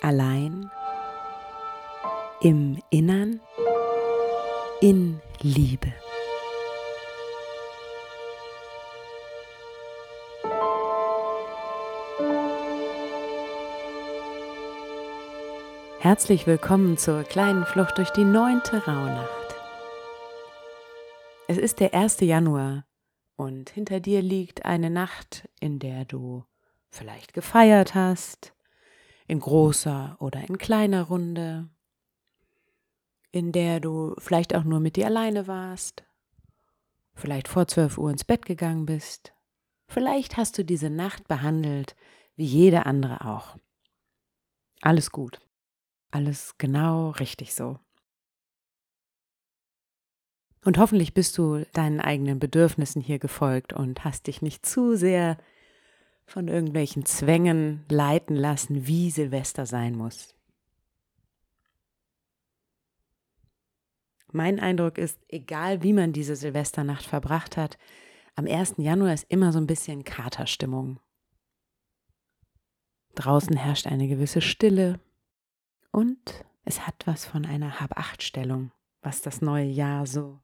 allein, im Innern, in Liebe. Herzlich willkommen zur kleinen Flucht durch die neunte Rauhnacht. Es ist der 1. Januar und hinter dir liegt eine Nacht, in der du vielleicht gefeiert hast, in großer oder in kleiner Runde, in der du vielleicht auch nur mit dir alleine warst, vielleicht vor 12 Uhr ins Bett gegangen bist, vielleicht hast du diese Nacht behandelt wie jede andere auch. Alles gut, alles genau richtig so. Und hoffentlich bist du deinen eigenen Bedürfnissen hier gefolgt und hast dich nicht zu sehr von irgendwelchen Zwängen leiten lassen, wie Silvester sein muss. Mein Eindruck ist, egal wie man diese Silvesternacht verbracht hat, am 1. Januar ist immer so ein bisschen Katerstimmung. Draußen herrscht eine gewisse Stille und es hat was von einer Hab-Acht-Stellung, was das neue Jahr so,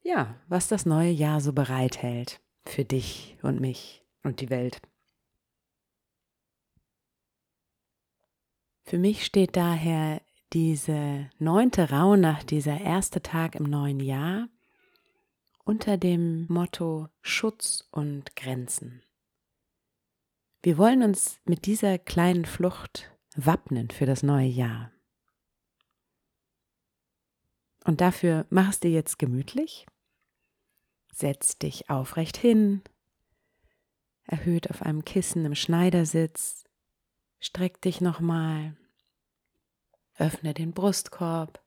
ja, was das neue Jahr so bereithält für dich und mich und die Welt. Für mich steht daher diese neunte Rauhnacht, dieser erste Tag im neuen Jahr, unter dem Motto Schutz und Grenzen. Wir wollen uns mit dieser kleinen Flucht wappnen für das neue Jahr. Und dafür machst du jetzt gemütlich, setz dich aufrecht hin, erhöht auf einem Kissen im Schneidersitz, streck dich nochmal Öffne den Brustkorb,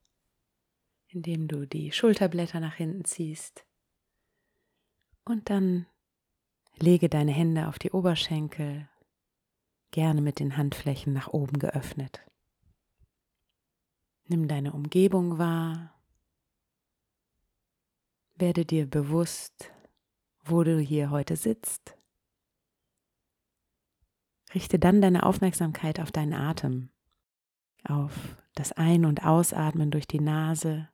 indem du die Schulterblätter nach hinten ziehst. Und dann lege deine Hände auf die Oberschenkel, gerne mit den Handflächen nach oben geöffnet. Nimm deine Umgebung wahr. Werde dir bewusst, wo du hier heute sitzt. Richte dann deine Aufmerksamkeit auf deinen Atem auf das Ein- und Ausatmen durch die Nase.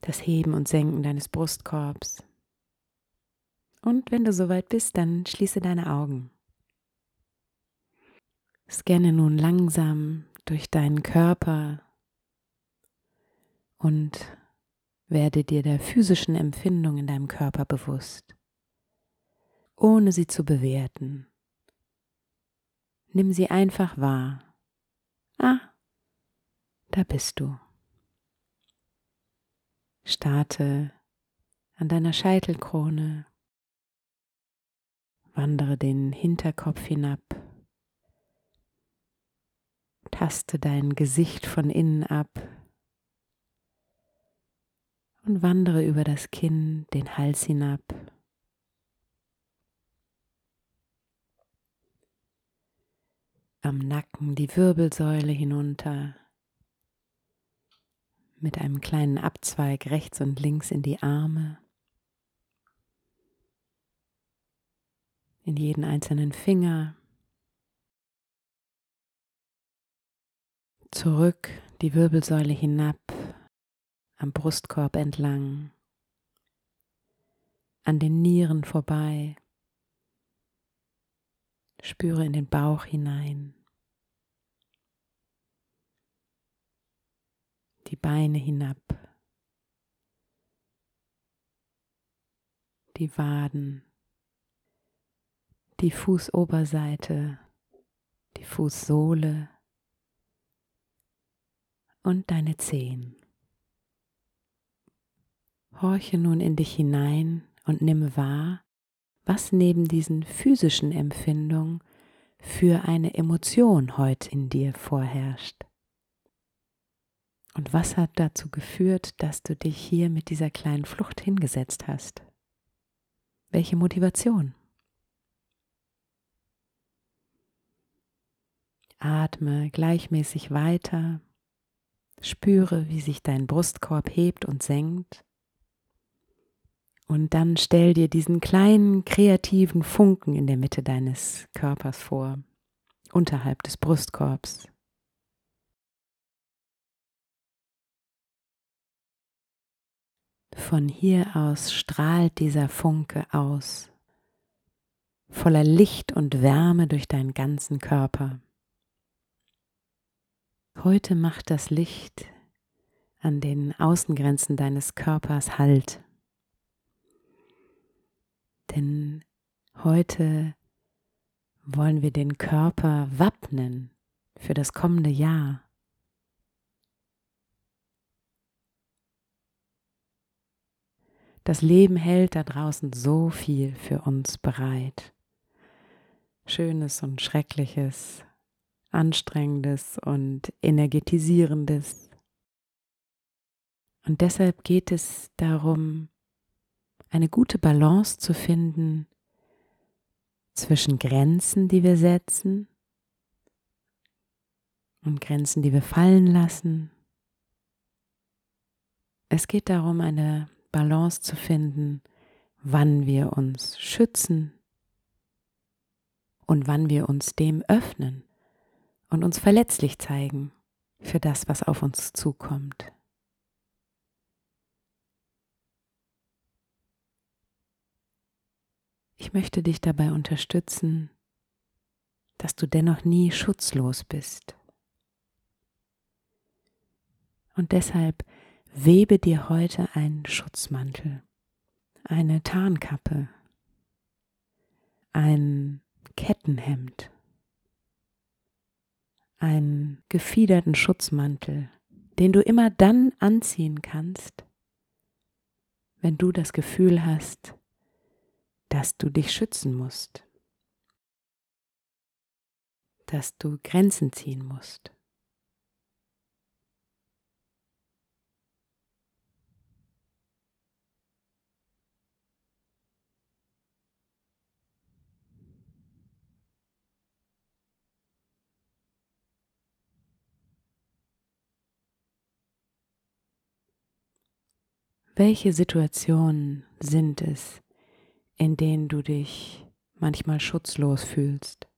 Das Heben und Senken deines Brustkorbs. Und wenn du soweit bist, dann schließe deine Augen. Scanne nun langsam durch deinen Körper und werde dir der physischen Empfindung in deinem Körper bewusst, ohne sie zu bewerten. Nimm sie einfach wahr. Ah, da bist du. Starte an deiner Scheitelkrone, wandere den Hinterkopf hinab, taste dein Gesicht von innen ab und wandere über das Kinn, den Hals hinab. Am Nacken die Wirbelsäule hinunter, mit einem kleinen Abzweig rechts und links in die Arme, in jeden einzelnen Finger, zurück die Wirbelsäule hinab am Brustkorb entlang, an den Nieren vorbei. Spüre in den Bauch hinein, die Beine hinab, die Waden, die Fußoberseite, die Fußsohle und deine Zehen. Horche nun in dich hinein und nimm wahr, was neben diesen physischen Empfindungen für eine Emotion heute in dir vorherrscht. Und was hat dazu geführt, dass du dich hier mit dieser kleinen Flucht hingesetzt hast? Welche Motivation? Atme gleichmäßig weiter, spüre, wie sich dein Brustkorb hebt und senkt. Und dann stell dir diesen kleinen kreativen Funken in der Mitte deines Körpers vor, unterhalb des Brustkorbs. Von hier aus strahlt dieser Funke aus, voller Licht und Wärme durch deinen ganzen Körper. Heute macht das Licht an den Außengrenzen deines Körpers Halt. Denn heute wollen wir den Körper wappnen für das kommende Jahr. Das Leben hält da draußen so viel für uns bereit. Schönes und Schreckliches, Anstrengendes und Energetisierendes. Und deshalb geht es darum, eine gute Balance zu finden zwischen Grenzen, die wir setzen und Grenzen, die wir fallen lassen. Es geht darum, eine Balance zu finden, wann wir uns schützen und wann wir uns dem öffnen und uns verletzlich zeigen für das, was auf uns zukommt. Ich möchte dich dabei unterstützen, dass du dennoch nie schutzlos bist. Und deshalb webe dir heute einen Schutzmantel, eine Tarnkappe, ein Kettenhemd einen gefiederten Schutzmantel, den du immer dann anziehen kannst, wenn du das Gefühl hast, dass du dich schützen musst, dass du Grenzen ziehen musst. Welche Situationen sind es, in denen du dich manchmal schutzlos fühlst?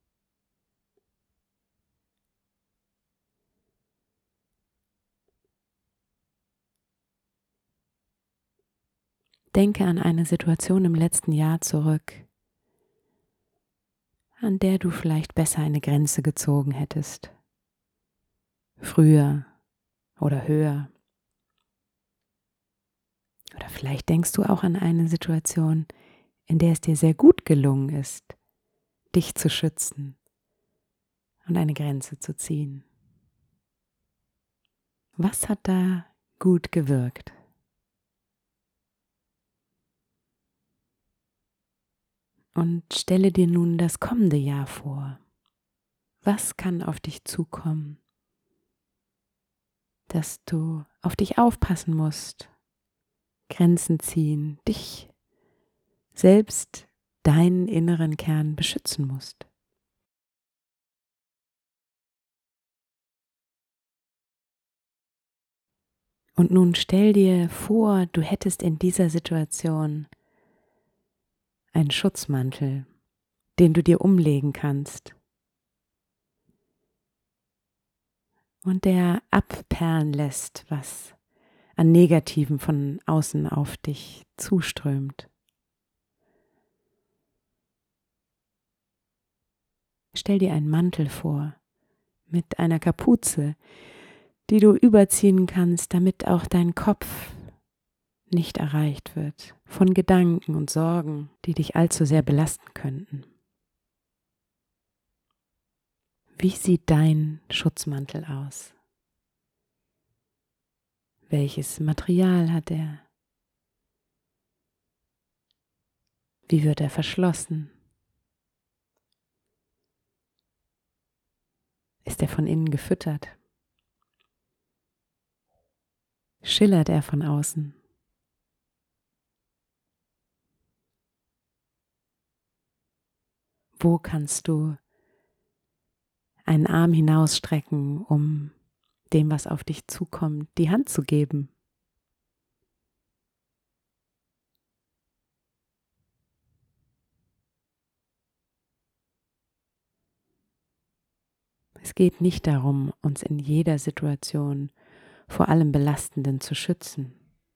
Denke an eine Situation im letzten Jahr zurück, an der du vielleicht besser eine Grenze gezogen hättest. Früher oder höher. Oder vielleicht denkst du auch an eine Situation, in der es dir sehr gut gelungen ist, dich zu schützen und eine Grenze zu ziehen. Was hat da gut gewirkt? Und stelle dir nun das kommende Jahr vor. Was kann auf dich zukommen, dass du auf dich aufpassen musst Grenzen ziehen, dich selbst, deinen inneren Kern beschützen musst. Und nun stell dir vor, du hättest in dieser Situation einen Schutzmantel, den du dir umlegen kannst und der abperlen lässt, was an Negativen von außen auf dich zuströmt. Stell dir einen Mantel vor mit einer Kapuze, die du überziehen kannst, damit auch dein Kopf nicht erreicht wird von Gedanken und Sorgen, die dich allzu sehr belasten könnten. Wie sieht dein Schutzmantel aus? Welches Material hat er? Wie wird er verschlossen? Ist er von innen gefüttert? Schillert er von außen? Wo kannst du einen Arm hinausstrecken, um dem, was auf dich zukommt, die Hand zu geben? Es geht nicht darum, uns in jeder Situation vor allem Belastenden zu schützen.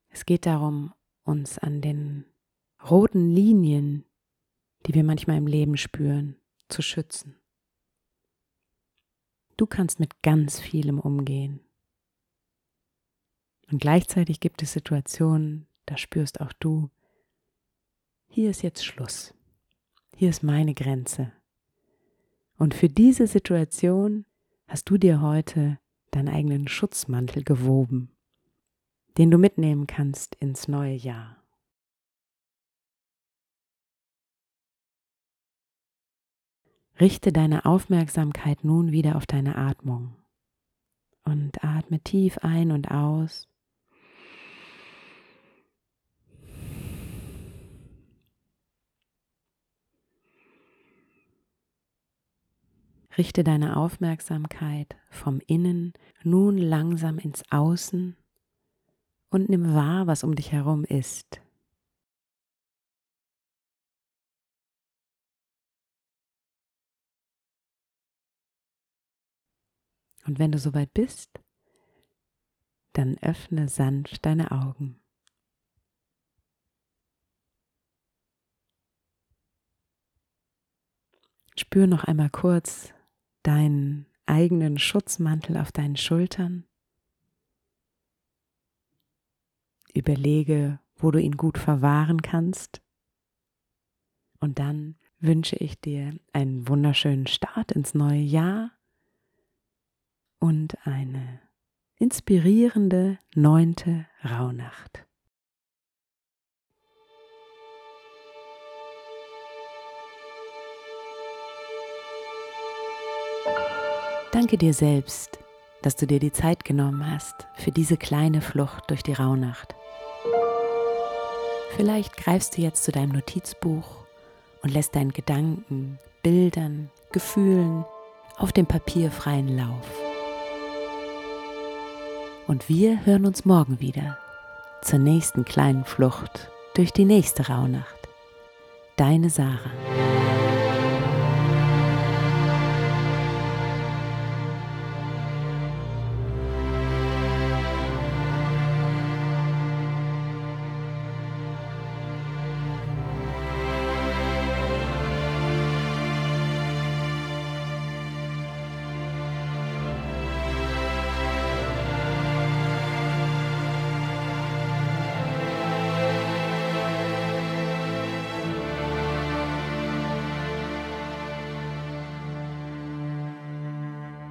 Es geht darum, uns an den roten Linien, die wir manchmal im Leben spüren, zu schützen. Du kannst mit ganz vielem umgehen. Und gleichzeitig gibt es Situationen, da spürst auch du, hier ist jetzt Schluss. Hier ist meine Grenze. Und für diese Situation hast du dir heute deinen eigenen Schutzmantel gewoben, den du mitnehmen kannst ins neue Jahr. Richte deine Aufmerksamkeit nun wieder auf deine Atmung und atme tief ein und aus. Richte deine Aufmerksamkeit vom Innen nun langsam ins Außen und nimm wahr, was um dich herum ist. Und wenn du soweit bist, dann öffne sanft deine Augen. Spür noch einmal kurz deinen eigenen Schutzmantel auf deinen Schultern. Überlege, wo du ihn gut verwahren kannst. Und dann wünsche ich dir einen wunderschönen Start ins neue Jahr und eine inspirierende neunte Rauhnacht. Danke dir selbst, dass du dir die Zeit genommen hast für diese kleine Flucht durch die Rauhnacht. Vielleicht greifst du jetzt zu deinem Notizbuch und lässt deinen Gedanken, Bildern, Gefühlen auf dem Papier freien Lauf. Und wir hören uns morgen wieder zur nächsten kleinen Flucht durch die nächste Rauhnacht. Deine Sarah.